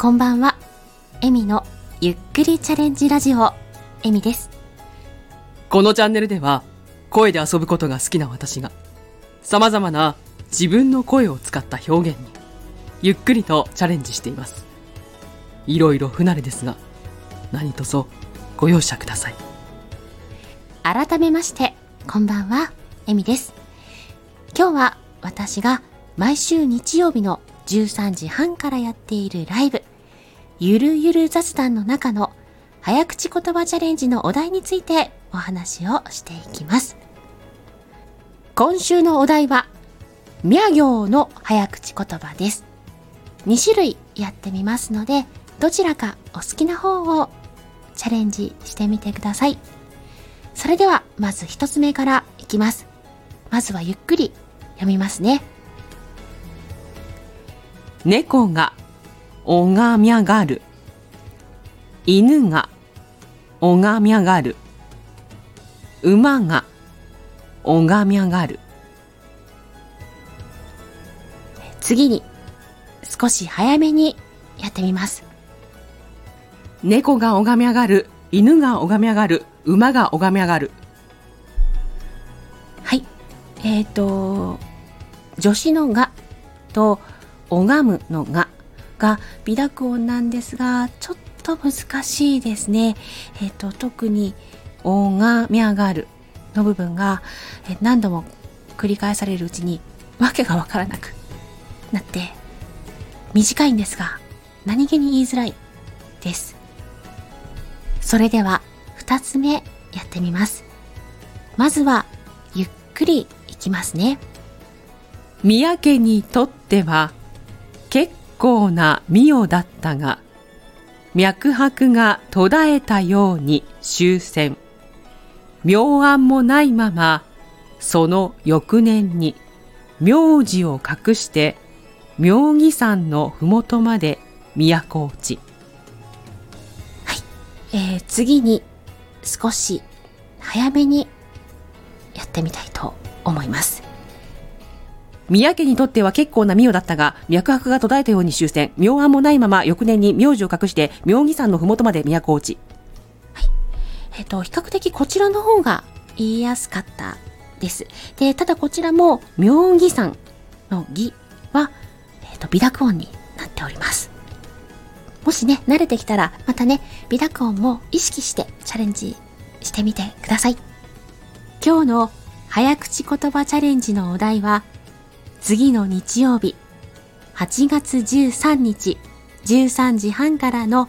こんばんは。エミのゆっくりチャレンジラジオ、エミです。このチャンネルでは声で遊ぶことが好きな私が様々な自分の声を使った表現にゆっくりとチャレンジしています。いろいろ不慣れですが何卒ご容赦ください。改めまして、こんばんは、エミです。今日は私が毎週日曜日の13時半からやっているライブ、ゆるゆる雑談の中の早口言葉チャレンジのお題についてお話をしていきます。今週のお題は、宮行の早口言葉です。2種類やってみますので、どちらかお好きな方をチャレンジしてみてください。それでは、まず一つ目からいきます。まずはゆっくり読みますね。猫が拝み上がる。犬が拝み上がる。馬が拝み上がる。次に、少し早めにやってみます。猫が拝み上がる。犬が拝み上がる。馬が拝み上がる。はい。えっ、と、助詞のがと拝むのがが微濁音なんですが、ちょっと難しいですね。えっ、と、特に拝み上がるの部分がえ何度も繰り返されるうちにわけがわからなくなって短いんですが何気に言いづらいです。それでは二つ目やってみます。まずはゆっくりいきますね。宮家にとっては構な御代だったが脈拍が途絶えたように終戦。妙案もないままその翌年に名字を隠して妙義山のふもとまで都落ち。えー次に少し早めにやってみたいと思います。宮家にとっては結構な御代だったが脈拍が途絶えたように終戦妙案もないまま翌年に名字を隠して妙義山のふもとまで都落ちはいえっ、と、比較的こちらの方が言いやすかったです。で、ただこちらも妙義山の義は、えっ、と、微濁音になっております。もしね、慣れてきたら、またね、微濁音も意識してチャレンジしてみてください。今日の早口言葉チャレンジのお題は、次の日曜日、8月13日、13時半からの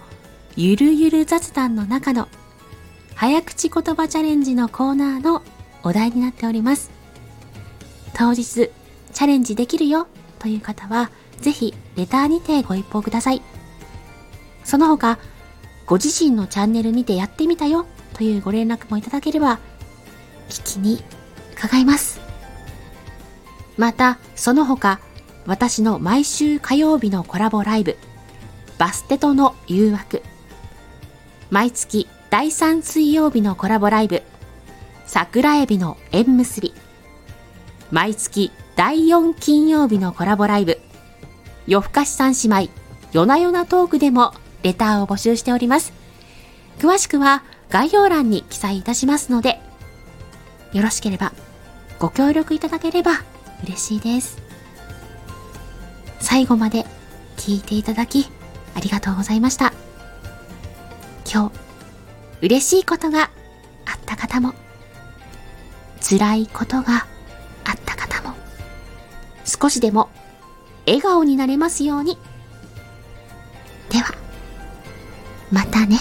ゆるゆる雑談の中の早口言葉チャレンジのコーナーのお題になっております。当日、チャレンジできるよという方は、ぜひレターにてご一報ください。その他、ご自身のチャンネルにてやってみたよというご連絡もいただければ、聞きに伺います。また、その他、私の毎週火曜日のコラボライブ、バステとの誘惑、毎月第3水曜日のコラボライブ、桜エビの縁結び、毎月第4金曜日のコラボライブ、夜更かし三姉妹、夜な夜なトークでもレターを募集しております。詳しくは概要欄に記載いたしますので、よろしければご協力いただければ嬉しいです。最後まで聞いていただきありがとうございました。今日、嬉しいことがあった方も、辛いことがあった方も、少しでも笑顔になれますように。では、またね。